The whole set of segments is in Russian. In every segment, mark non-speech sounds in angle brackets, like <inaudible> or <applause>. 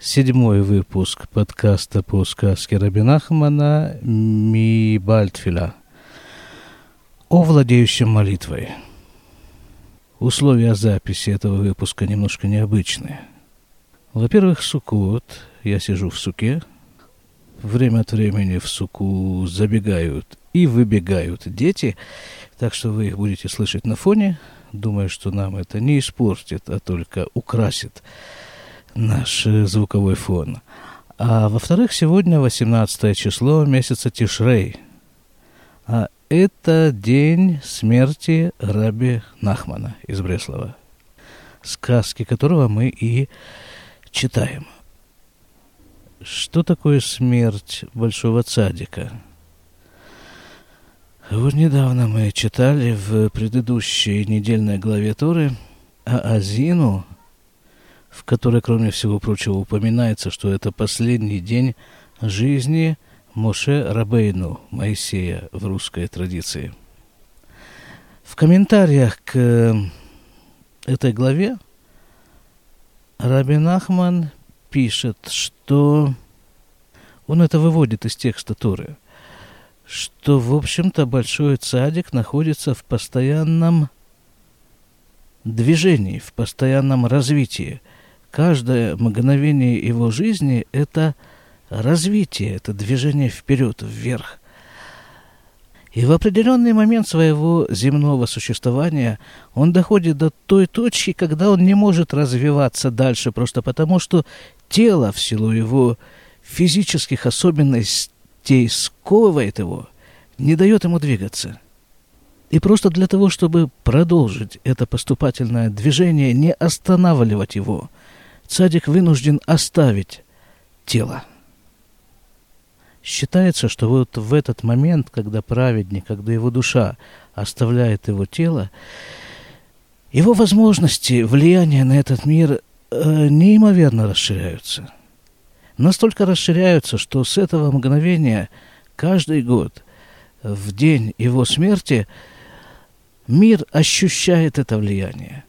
седьмой выпуск подкаста по сказке Рабинахмана «Ми Бальтфиля» о владеющем молитвой. Условия записи этого выпуска немножко необычные. Во-первых, сукот. Я сижу в суке. Время от времени в суку забегают и выбегают дети, так что вы их будете слышать на фоне. Думаю, что нам это не испортит, а только украсит наш э, звуковой фон. А во-вторых, сегодня 18 число месяца Тишрей. А это день смерти Раби Нахмана из Бреслова, сказки которого мы и читаем. Что такое смерть большого цадика? Вот недавно мы читали в предыдущей недельной главе Торы о Азину – в которой, кроме всего прочего, упоминается, что это последний день жизни Моше Рабейну, Моисея в русской традиции. В комментариях к этой главе Рабин Ахман пишет, что он это выводит из текста Туры, что, в общем-то, большой цадик находится в постоянном движении, в постоянном развитии – каждое мгновение его жизни – это развитие, это движение вперед, вверх. И в определенный момент своего земного существования он доходит до той точки, когда он не может развиваться дальше, просто потому что тело в силу его физических особенностей сковывает его, не дает ему двигаться. И просто для того, чтобы продолжить это поступательное движение, не останавливать его – цадик вынужден оставить тело. Считается, что вот в этот момент, когда праведник, когда его душа оставляет его тело, его возможности влияния на этот мир э, неимоверно расширяются. Настолько расширяются, что с этого мгновения каждый год, в день его смерти, мир ощущает это влияние.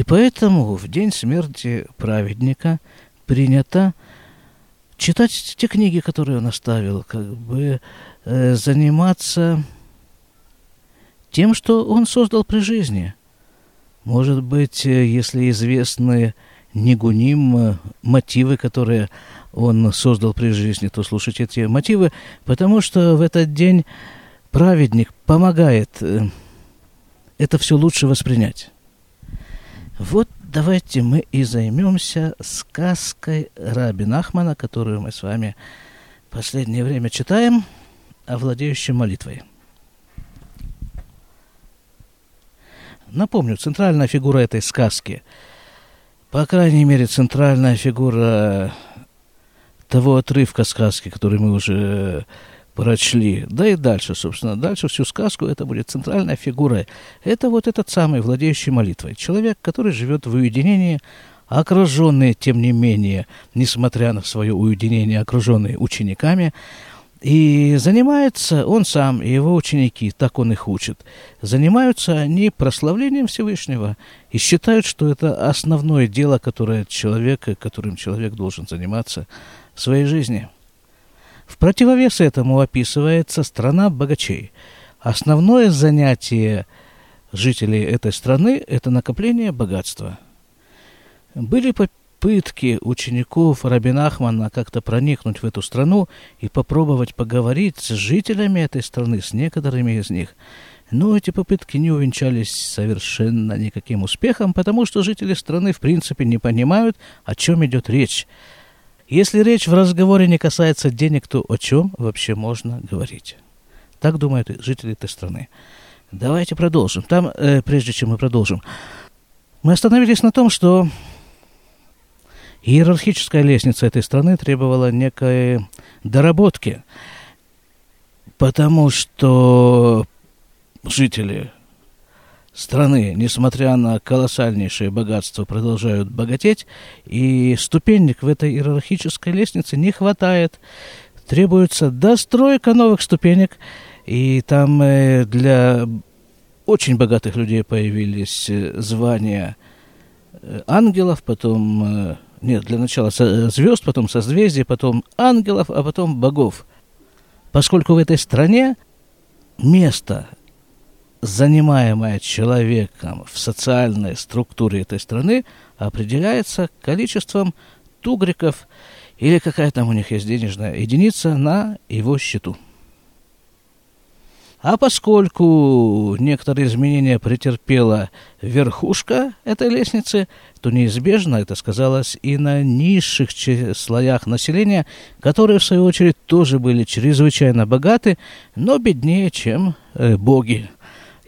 И поэтому в день смерти праведника принято читать те книги, которые он оставил, как бы э, заниматься тем, что он создал при жизни. Может быть, э, если известны негуним э, мотивы, которые он создал при жизни, то слушайте эти мотивы, потому что в этот день праведник помогает э, это все лучше воспринять. Вот давайте мы и займемся сказкой Раби Нахмана, которую мы с вами в последнее время читаем, о владеющем молитвой. Напомню, центральная фигура этой сказки, по крайней мере, центральная фигура того отрывка сказки, который мы уже прочли. Да и дальше, собственно, дальше всю сказку это будет центральная фигура. Это вот этот самый владеющий молитвой. Человек, который живет в уединении, окруженный, тем не менее, несмотря на свое уединение, окруженный учениками, и занимается он сам и его ученики, так он их учит, занимаются они прославлением Всевышнего и считают, что это основное дело, которое человек, которым человек должен заниматься в своей жизни – в противовес этому описывается страна богачей. Основное занятие жителей этой страны – это накопление богатства. Были попытки учеников Рабина Ахмана как-то проникнуть в эту страну и попробовать поговорить с жителями этой страны, с некоторыми из них. Но эти попытки не увенчались совершенно никаким успехом, потому что жители страны в принципе не понимают, о чем идет речь. Если речь в разговоре не касается денег, то о чем вообще можно говорить? Так думают жители этой страны. Давайте продолжим. Там, э, прежде чем мы продолжим, мы остановились на том, что иерархическая лестница этой страны требовала некой доработки, потому что жители страны, несмотря на колоссальнейшее богатство, продолжают богатеть, и ступенек в этой иерархической лестнице не хватает. Требуется достройка новых ступенек, и там э, для очень богатых людей появились э, звания э, ангелов, потом нет, для начала звезд, потом созвездий, потом ангелов, а потом богов. Поскольку в этой стране место, занимаемое человеком в социальной структуре этой страны, определяется количеством тугриков или какая там у них есть денежная единица на его счету. А поскольку некоторые изменения претерпела верхушка этой лестницы, то неизбежно это сказалось и на низших слоях населения, которые, в свою очередь, тоже были чрезвычайно богаты, но беднее, чем э, боги.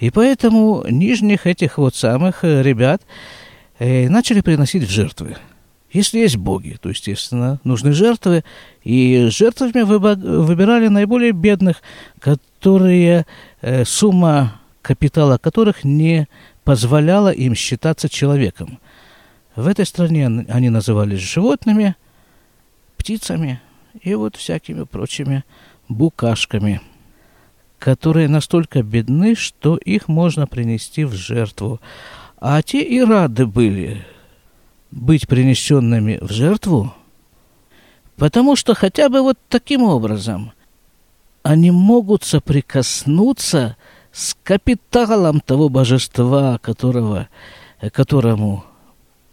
И поэтому нижних этих вот самых э, ребят э, начали приносить в жертвы. Если есть боги, то, естественно, нужны жертвы, и жертвами выбирали наиболее бедных, которые э, сумма капитала которых не позволяла им считаться человеком. В этой стране они назывались животными, птицами и вот всякими прочими букашками, которые настолько бедны, что их можно принести в жертву. А те и рады были быть принесенными в жертву, потому что хотя бы вот таким образом они могут соприкоснуться с капиталом того божества, которого, которому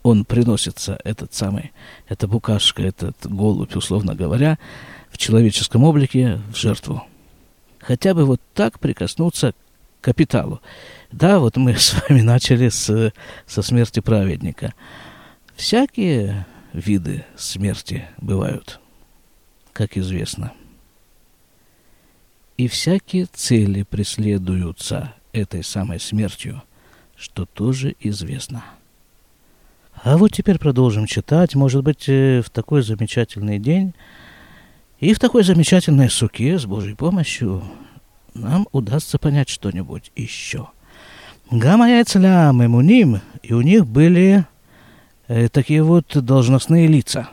он приносится, этот самый, эта букашка, этот голубь, условно говоря, в человеческом облике в жертву. Хотя бы вот так прикоснуться к капиталу. Да, вот мы <laughs> с вами начали с, со смерти праведника. Всякие виды смерти бывают, как известно. И всякие цели преследуются этой самой смертью, что тоже известно. А вот теперь продолжим читать, может быть, э, в такой замечательный день и в такой замечательной суке с Божьей помощью нам удастся понять что-нибудь еще. Гамма яйцля мемуним, и у них были Э, такие вот должностные лица.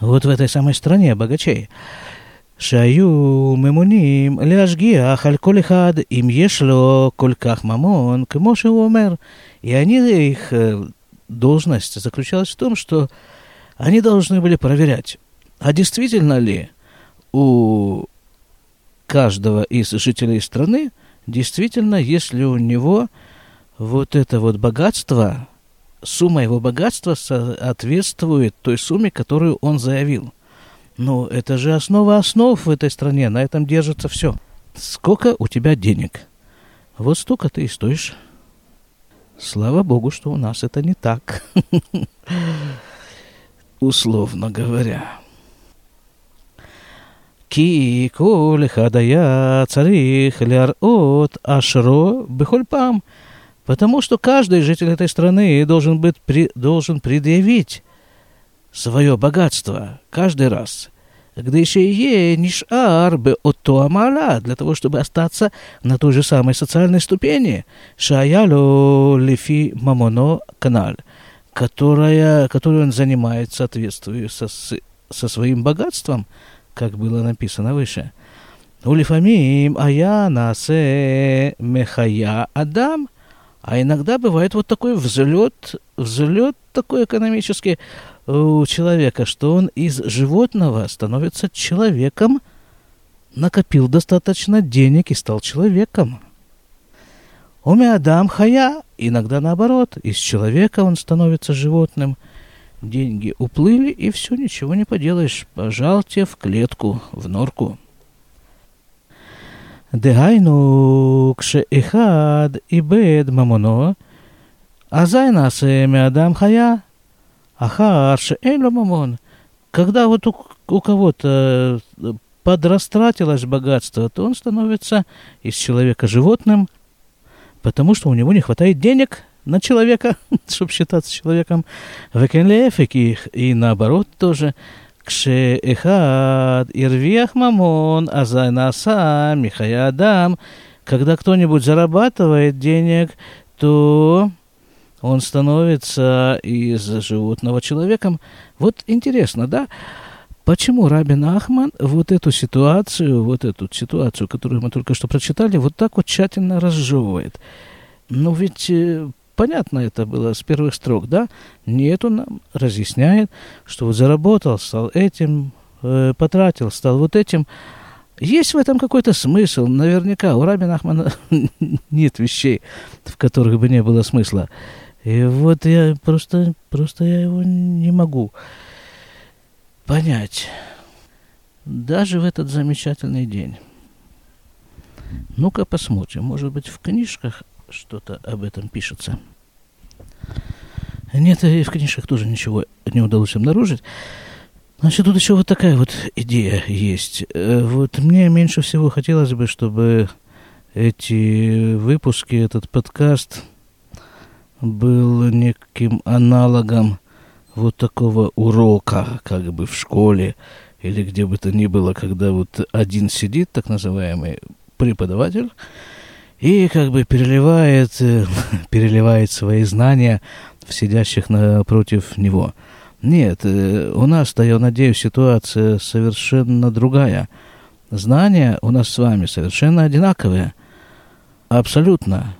Вот в этой самой стране богачей. שהיו ממונים להשגיח על כל אחד אם יש לו כל כך ממון, כמו שהוא אומר. И они, их э, должность заключалась в том, что они должны были проверять, а действительно ли у каждого из жителей страны, действительно, если у него вот это вот богатство, сумма его богатства соответствует той сумме, которую он заявил. Ну, это же основа основ в этой стране, на этом держится все. Сколько у тебя денег? Вот столько ты и стоишь. Слава богу, что у нас это не так. <laughs> Условно говоря. כי כל אחד היה צריך להראות אשרו בכל פעם Потому что каждый житель этой страны должен, быть, при, должен предъявить свое богатство каждый раз. Когда еще е нишар бы от амала, для того, чтобы остаться на той же самой социальной ступени, шаяло лифи мамоно канал, которая, которую он занимает в соответствии со, со своим богатством, как было написано выше. Улифамим ая насе мехая адам – а иногда бывает вот такой взлет, взлет такой экономический у человека, что он из животного становится человеком, накопил достаточно денег и стал человеком. Адам хая, иногда наоборот, из человека он становится животным. Деньги уплыли, и все, ничего не поделаешь. Пожал в клетку, в норку. Дегайну кше ихад и бед мамоно, а зайна адам хая, ахар ше мамон. Когда вот у, у кого-то э, подрастратилось богатство, то он становится из человека животным, потому что у него не хватает денег – на человека, <laughs> чтобы считаться человеком, векенлефик их, и наоборот тоже, Кше кшеэхад ирвех мамон азайнаса михая адам, когда кто-нибудь зарабатывает денег, то он становится из животного человеком. Вот интересно, да? Почему Рабин Ахман вот эту ситуацию, вот эту ситуацию, которую мы только что прочитали, вот так вот тщательно разжевывает? Ну ведь э, понятно это было с первых строк, да? Нет, он нам разъясняет, что вот заработал, стал этим, э, потратил, стал вот этим. Есть в этом какой-то смысл. Наверняка у Раби Нахмана <laughs> нет вещей, в которых бы не было смысла. И вот я просто, просто я его не могу понять. Даже в этот замечательный день. Ну-ка посмотрим. Может быть, в книжках что-то об этом пишется. Нет, и в книжках тоже ничего не удалось обнаружить. Значит, тут еще вот такая вот идея есть. Э, вот мне меньше всего хотелось бы, чтобы эти выпуски, этот подкаст был неким аналогом вот такого урока, как бы в школе или где бы то ни было, когда вот один сидит, так называемый преподаватель, и как бы переливает, э, <laughs> переливает свои знания в сидящих напротив него – нет, э, у нас-то, я надеюсь, ситуация совершенно другая. Знания у нас с вами совершенно одинаковые. Абсолютно.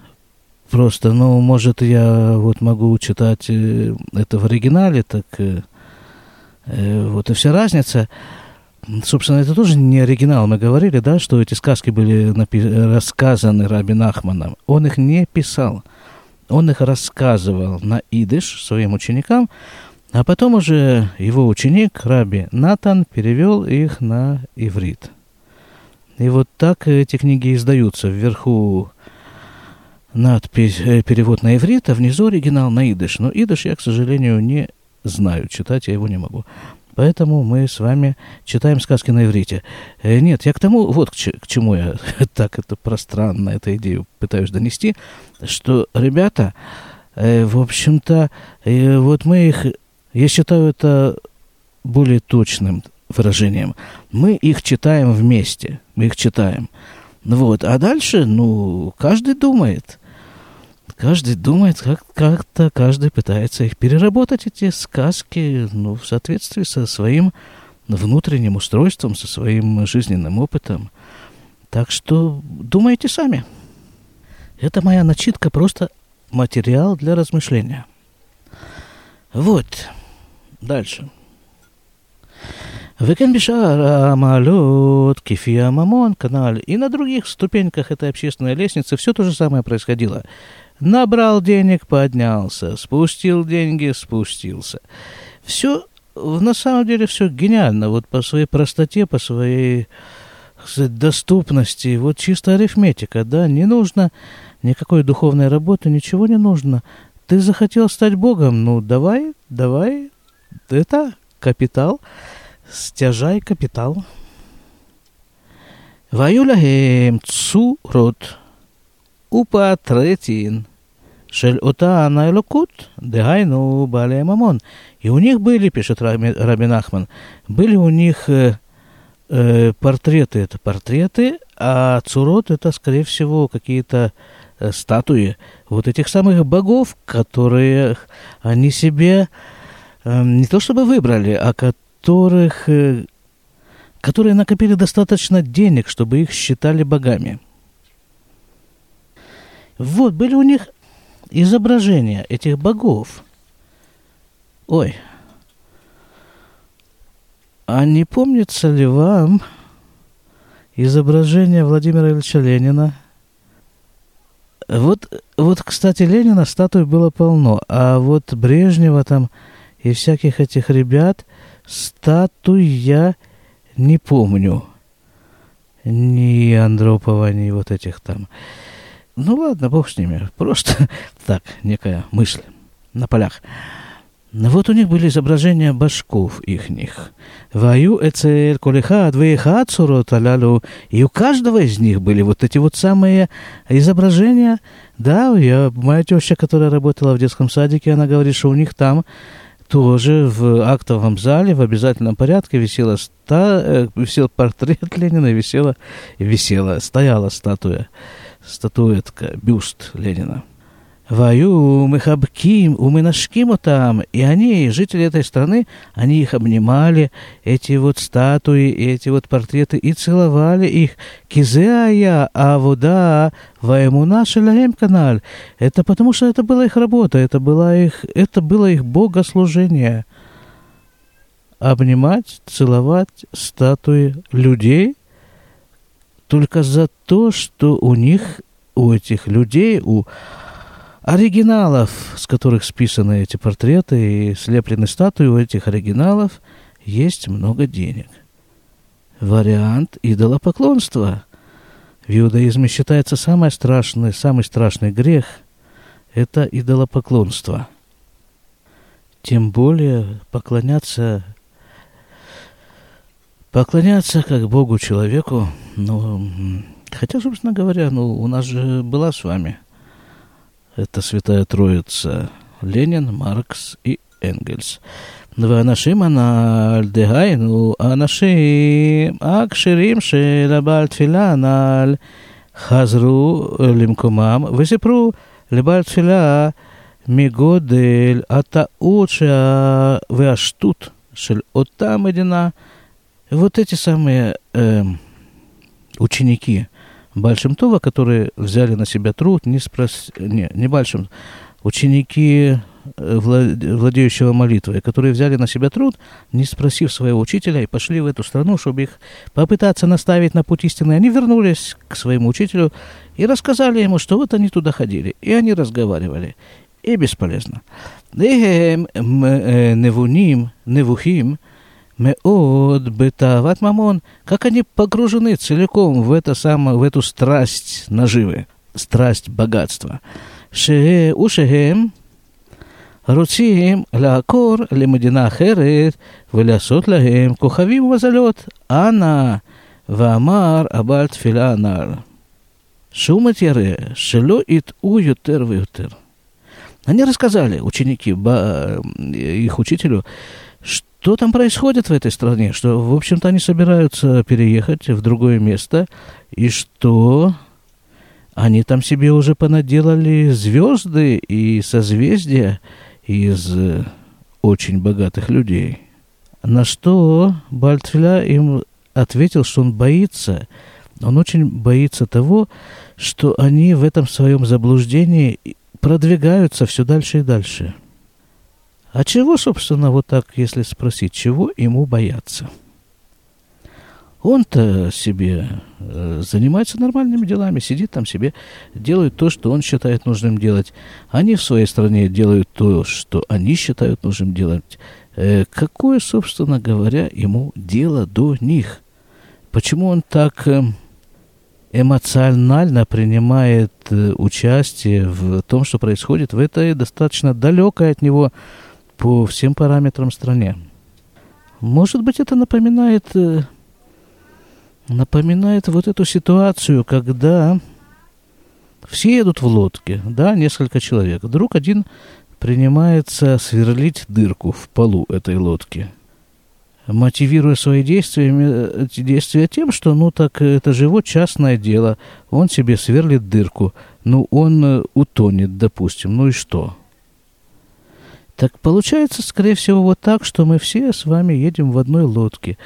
Просто, ну, может, я вот могу читать э, это в оригинале, так вот и вся разница. Собственно, это тоже не оригинал. Мы говорили, да, что эти сказки были напи- рассказаны Раби Нахманом. Он их не писал. Он их рассказывал на идыш своим ученикам, а потом уже его ученик, Раби Натан, перевел их на иврит. И вот так эти книги издаются. Вверху надпись, э, перевод на иврит, а внизу оригинал на идыш. Но идыш я, к сожалению, не знаю. Читать я его не могу. Поэтому мы с вами читаем сказки на иврите. Э, нет, я к тому, вот к, к чему я <laughs> так это пространно, эту идею пытаюсь донести, что ребята, э, в общем-то, э, вот мы их я считаю это более точным выражением. Мы их читаем вместе, мы их читаем. Вот. А дальше, ну, каждый думает. Каждый думает, как, как-то каждый пытается их переработать, эти сказки, ну, в соответствии со своим внутренним устройством, со своим жизненным опытом. Так что думайте сами. Это моя начитка, просто материал для размышления. Вот. Дальше. Векен бишар амалот, кефия мамон, канал. И на других ступеньках этой общественной лестницы все то же самое происходило. Набрал денег, поднялся, спустил деньги, спустился. Все, на самом деле, все гениально, вот по своей простоте, по своей сказать, доступности, вот чисто арифметика, да, не нужно никакой духовной работы, ничего не нужно. Ты захотел стать Богом, ну давай, давай, это капитал, стяжай капитал. Ваюлягем цурот упатретін Шель Ута Найлукут, Дегайну Балия Мамон. И у них были, пишет Рабин Ахман, были у них э, портреты, это портреты, а цурот это, скорее всего, какие-то статуи вот этих самых богов, которые они себе э, не то чтобы выбрали, а которых, э, которые накопили достаточно денег, чтобы их считали богами. Вот, были у них изображения этих богов. Ой, а не помнится ли вам изображение Владимира Ильича Ленина? Вот, вот, кстати, Ленина статуй было полно, а вот Брежнева там и всяких этих ребят статуй я не помню. Ни Андропова, ни вот этих там. Ну ладно, бог с ними. <laughs> Просто так, некая мысль на полях. Но вот у них были изображения башков ихних. Ваю эцель колехат вейхат сурот алялу. И у каждого из них были вот эти вот самые изображения. Да, я, моя теща, которая работала в детском садике, она говорит, что у них там тоже в актовом зале в обязательном порядке висела ста, э, висел портрет <laughs> Ленина, висела, висела, стояла статуя, статуэтка, бюст Ленина. Ваю, Мехабким, Уменашким там. И они, жители этой страны, они их обнимали, эти вот статуи, эти вот портреты, и целовали их. Кизеая, а вода, Ваемуна Шелаем канал. Это потому, что это была их работа, это, была их, это было их богослужение. Обнимать, целовать статуи людей только за то, что у них, у этих людей, у оригиналов, с которых списаны эти портреты и слеплены статуи, у этих оригиналов есть много денег. Вариант идолопоклонства. В иудаизме считается самый страшный, самый страшный грех – это идолопоклонство. Тем более поклоняться, поклоняться как Богу человеку, ну, хотя, собственно говоря, ну, у нас же была с вами – это Святая Троица. Ленин, Маркс и Энгельс. ואנשים הנ"ל, דהיינו, האנשים הכשרים של הבעל תפילה הנ"ל, חזרו למקומם וסיפרו לבעל תפילה מגודל הטעות שה... והשטות של אותה מדינה. Вот эти самые э, ученики – Большим Това, которые взяли на себя труд, не спрос... не, не Большим, ученики э, владеющего молитвой, которые взяли на себя труд, не спросив своего учителя, и пошли в эту страну, чтобы их попытаться наставить на путь истины. Они вернулись к своему учителю и рассказали ему, что вот они туда ходили, и они разговаривали. И бесполезно. Невуним, невухим, Меод бетават мамон, как они погружены целиком в, это самое, в эту страсть наживы, страсть богатства. Ше ушехем רוצים לעקור למדינה אחרת ולעשות להם כוכבים ומזלות. אנא, ואמר הבעל תפילה הנ"ל, שהוא מתיירא שלא יטעו יותר ויותר. Они рассказали, ученики, их учителю, что там происходит в этой стране, что, в общем-то, они собираются переехать в другое место, и что? Они там себе уже понаделали звезды и созвездия из э, очень богатых людей. На что Бальтфиля им ответил, что он боится, он очень боится того, что они в этом своем заблуждении продвигаются все дальше и дальше – а чего, собственно, вот так, если спросить, чего ему бояться? Он-то себе э, занимается нормальными делами, сидит там себе, делает то, что он считает нужным делать. Они в своей стране делают то, что они считают нужным делать. Э, какое, собственно говоря, ему дело до них? Почему он так э, эмоционально принимает участие в том, что происходит в этой достаточно далекой от него по всем параметрам стране. Может быть, это напоминает, э, напоминает вот эту ситуацию, когда все едут в лодке, да, несколько человек. Вдруг один принимается сверлить дырку в полу этой лодки, мотивируя свои действия, эти действия тем, что, ну, так это же его частное дело, он себе сверлит дырку, ну, он э, утонет, допустим, ну и что – так получается, скорее всего, вот так, что мы все с вами едем в одной лодке.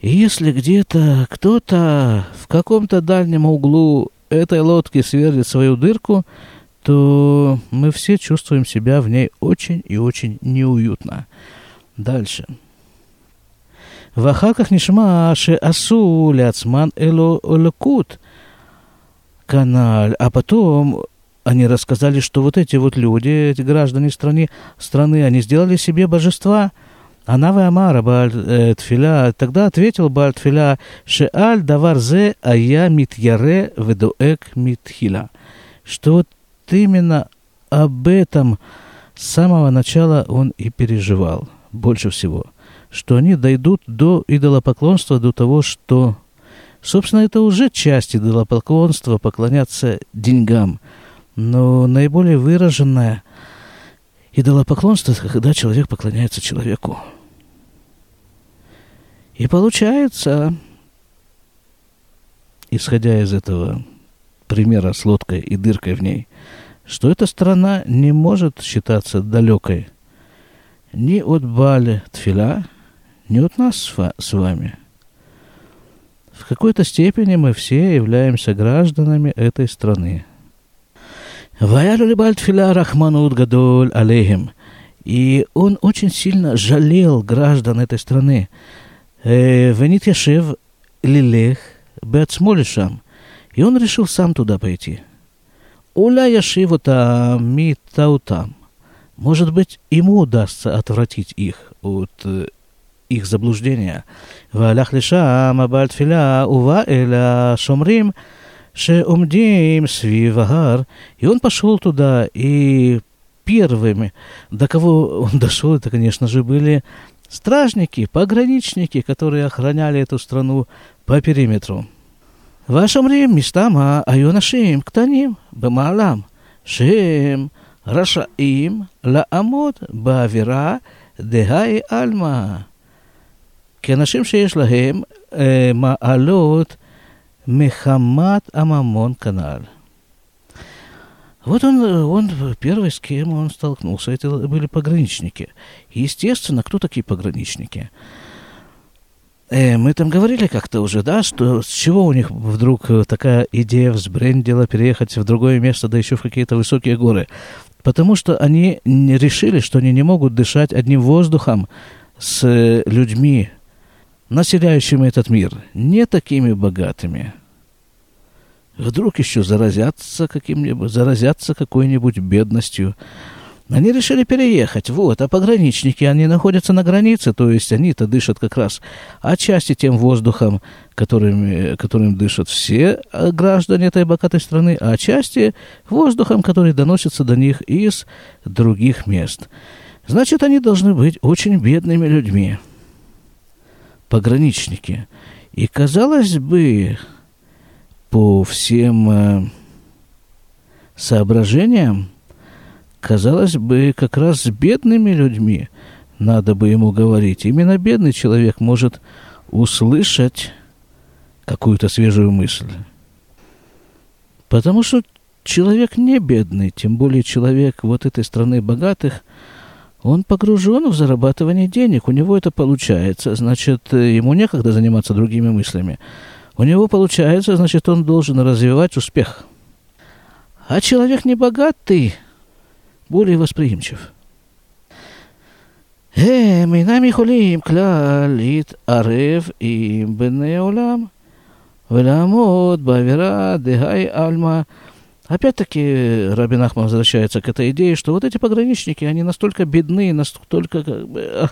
И если где-то кто-то в каком-то дальнем углу этой лодки сверлит свою дырку, то мы все чувствуем себя в ней очень и очень неуютно. Дальше. ואחר כך נשמע שעשו לעצמן אלוקות כנ"ל, а потом они рассказали, что вот эти вот люди, эти граждане страны, страны они сделали себе божества. Анава Амара Баальтфиля, тогда ответил Баальтфиля, Шеаль даварзе ая митьяре ведуэк митхила. Что вот именно об этом с самого начала он и переживал больше всего. Что они дойдут до идолопоклонства, до того, что... Собственно, это уже часть идолопоклонства, поклоняться деньгам – но наиболее выраженное идолопоклонство, когда человек поклоняется человеку. И получается, исходя из этого примера с лодкой и дыркой в ней, что эта страна не может считаться далекой ни от Бали Тфиля, ни от нас с вами. В какой-то степени мы все являемся гражданами этой страны. «Ваял улибаль тфиля рахманут гадоль алейхим». И он очень сильно жалел граждан этой страны. Э, «Венит яшев лилех бецмолишам». И он решил сам туда пойти. «Уля яшиву там, ми таутам». Может быть, ему удастся отвратить их от э, их заблуждения. «Валях лишам абальтфиля ува эля шумрим» השומרים שעומדים סביב ההר. И он пошел туда, и первыми, до кого он дошел, это, конечно же, были стражники, пограничники, которые охраняли эту страну по периметру. והשומרים מסתמה היו אנשים קטנים במעלם, שהם רשאים לעמוד באווירה דהי עלמא. כאנשים שיש להם אה, מעלות Мехаммад Амамон Каналь. Вот он, он первый, с кем он столкнулся, это были пограничники. Естественно, кто такие пограничники? Э, мы там говорили как-то уже, да, что с чего у них вдруг такая идея взбрендила переехать в другое место, да еще в какие-то высокие горы? Потому что они решили, что они не могут дышать одним воздухом с людьми, населяющими этот мир, не такими богатыми. Вдруг еще заразятся каким-нибудь, заразятся какой-нибудь бедностью. Они решили переехать, вот, а пограничники, они находятся на границе, то есть они-то дышат как раз отчасти тем воздухом, которым, которым дышат все граждане этой богатой страны, а отчасти воздухом, который доносится до них из других мест. Значит, они должны быть очень бедными людьми пограничники. И, казалось бы, по всем э, соображениям, казалось бы, как раз с бедными людьми надо бы ему говорить. Именно бедный человек может услышать какую-то свежую мысль. Потому что человек не бедный, тем более человек вот этой страны богатых – он погружен в зарабатывание денег, у него это получается, значит, ему некогда заниматься другими мыслями. У него получается, значит, он должен развивать успех. А человек небогатый более восприимчив. הם אינם יכולים כלל להתערב עם בני עולם ולעמוד באווירה דהי עלמא Опять-таки Рабин Ахман возвращается к этой идее, что вот эти пограничники, они настолько бедны, настолько как бы,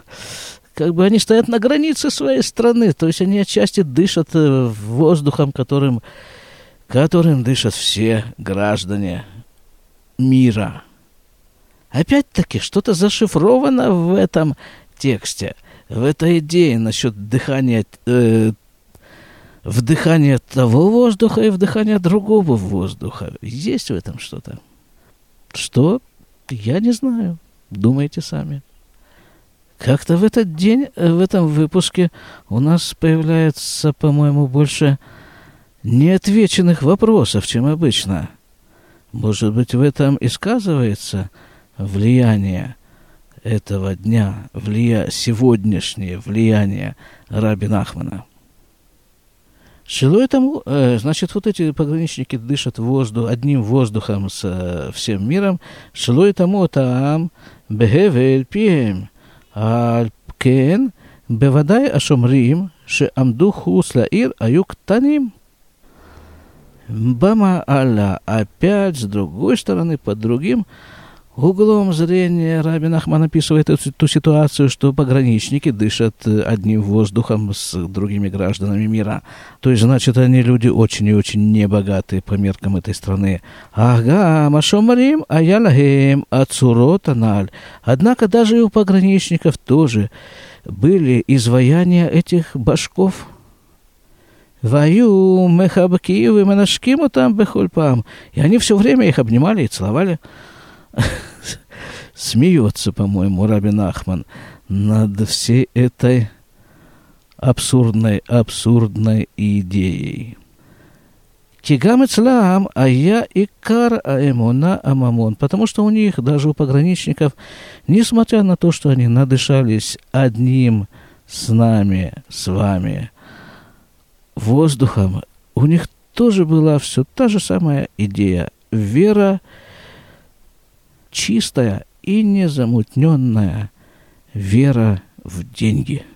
как бы они стоят на границе своей страны, то есть они отчасти дышат э, воздухом, которым, которым дышат все граждане мира. Опять-таки, что-то зашифровано в этом тексте, в этой идее насчет дыхания э, вдыхание того воздуха и вдыхание другого воздуха. Есть в этом что-то? Что? Я не знаю. Думайте сами. Как-то в этот день, в этом выпуске у нас появляется, по-моему, больше неотвеченных вопросов, чем обычно. Может быть, в этом и сказывается влияние этого дня, влия... сегодняшнее влияние Раби Нахмана. Шилой тому, э, значит, вот эти пограничники дышат воздух, одним воздухом с э, всем миром. Шилой тому там бегевель пием. על כן, בוודאי השומרים שעמדו חוץ לעיר היו קטנים. Бама'алля опять с другой стороны, под другим углом зрения Рабин Ахман описывает эту, ту ситуацию, что пограничники дышат э, одним воздухом с другими гражданами мира. То есть, значит, они люди очень и очень небогатые по меркам этой страны. Ага, машомарим аялахем ацуротаналь. Однако даже и у пограничников тоже были изваяния этих башков. Ваю, мехабкиевы, манашкиму там бехульпам. И они все время их обнимали и целовали. <laughs> Смеется, по-моему, Рабин Ахман над всей этой абсурдной, абсурдной идеей. Кигам Ицлаам, а я и кар аэмона амамон. Потому что у них, даже у пограничников, несмотря на то, что они надышались одним с нами, с вами, воздухом, у них тоже была все та же самая идея. Вера чистая и незамутненная. Вера в деньги –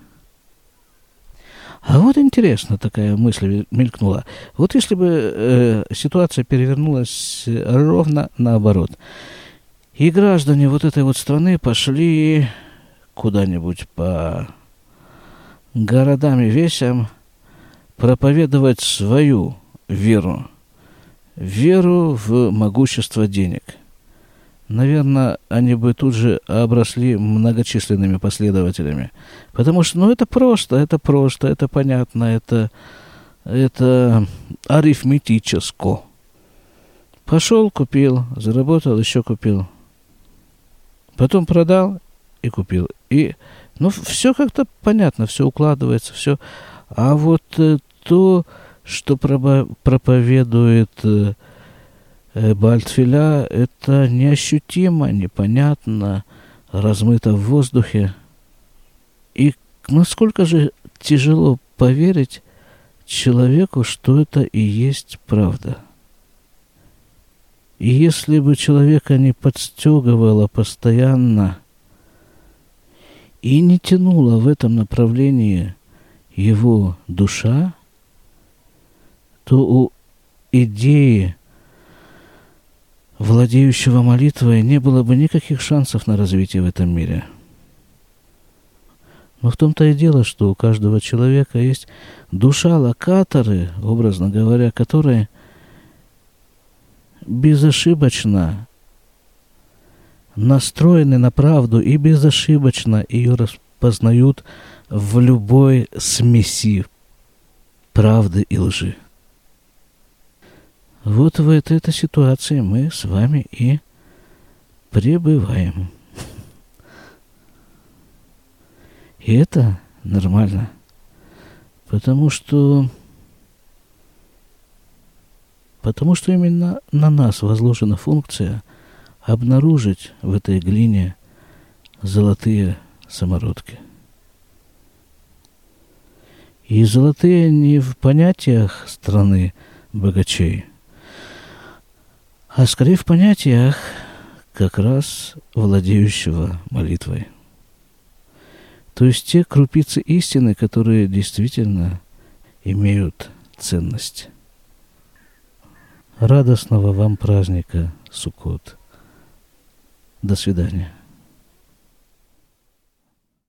а вот интересно такая мысль мелькнула. Вот если бы э, ситуация перевернулась ровно наоборот, и граждане вот этой вот страны пошли куда-нибудь по городам и весям проповедовать свою веру, веру в могущество денег – наверное, они бы тут же обросли многочисленными последователями. Потому что, ну, это просто, это просто, это понятно, это, это арифметическо. Пошел, купил, заработал, еще купил. Потом продал и купил. И, ну, все как-то понятно, все укладывается, все. А вот э, то, что проповедует э, Бальтфиля – это неощутимо, непонятно, размыто в воздухе. И насколько же тяжело поверить человеку, что это и есть правда. И если бы человека не подстегивало постоянно и не тянула в этом направлении его душа, то у идеи владеющего молитвой, не было бы никаких шансов на развитие в этом мире. Но в том-то и дело, что у каждого человека есть душа-локаторы, образно говоря, которые безошибочно настроены на правду и безошибочно ее распознают в любой смеси правды и лжи. Вот в этой, этой ситуации мы с вами и пребываем. И это нормально. Потому что потому что именно на нас возложена функция обнаружить в этой глине золотые самородки. И золотые не в понятиях страны богачей – а скорее в понятиях как раз владеющего молитвой. То есть те крупицы истины, которые действительно имеют ценность. Радостного вам праздника, Суккот. До свидания.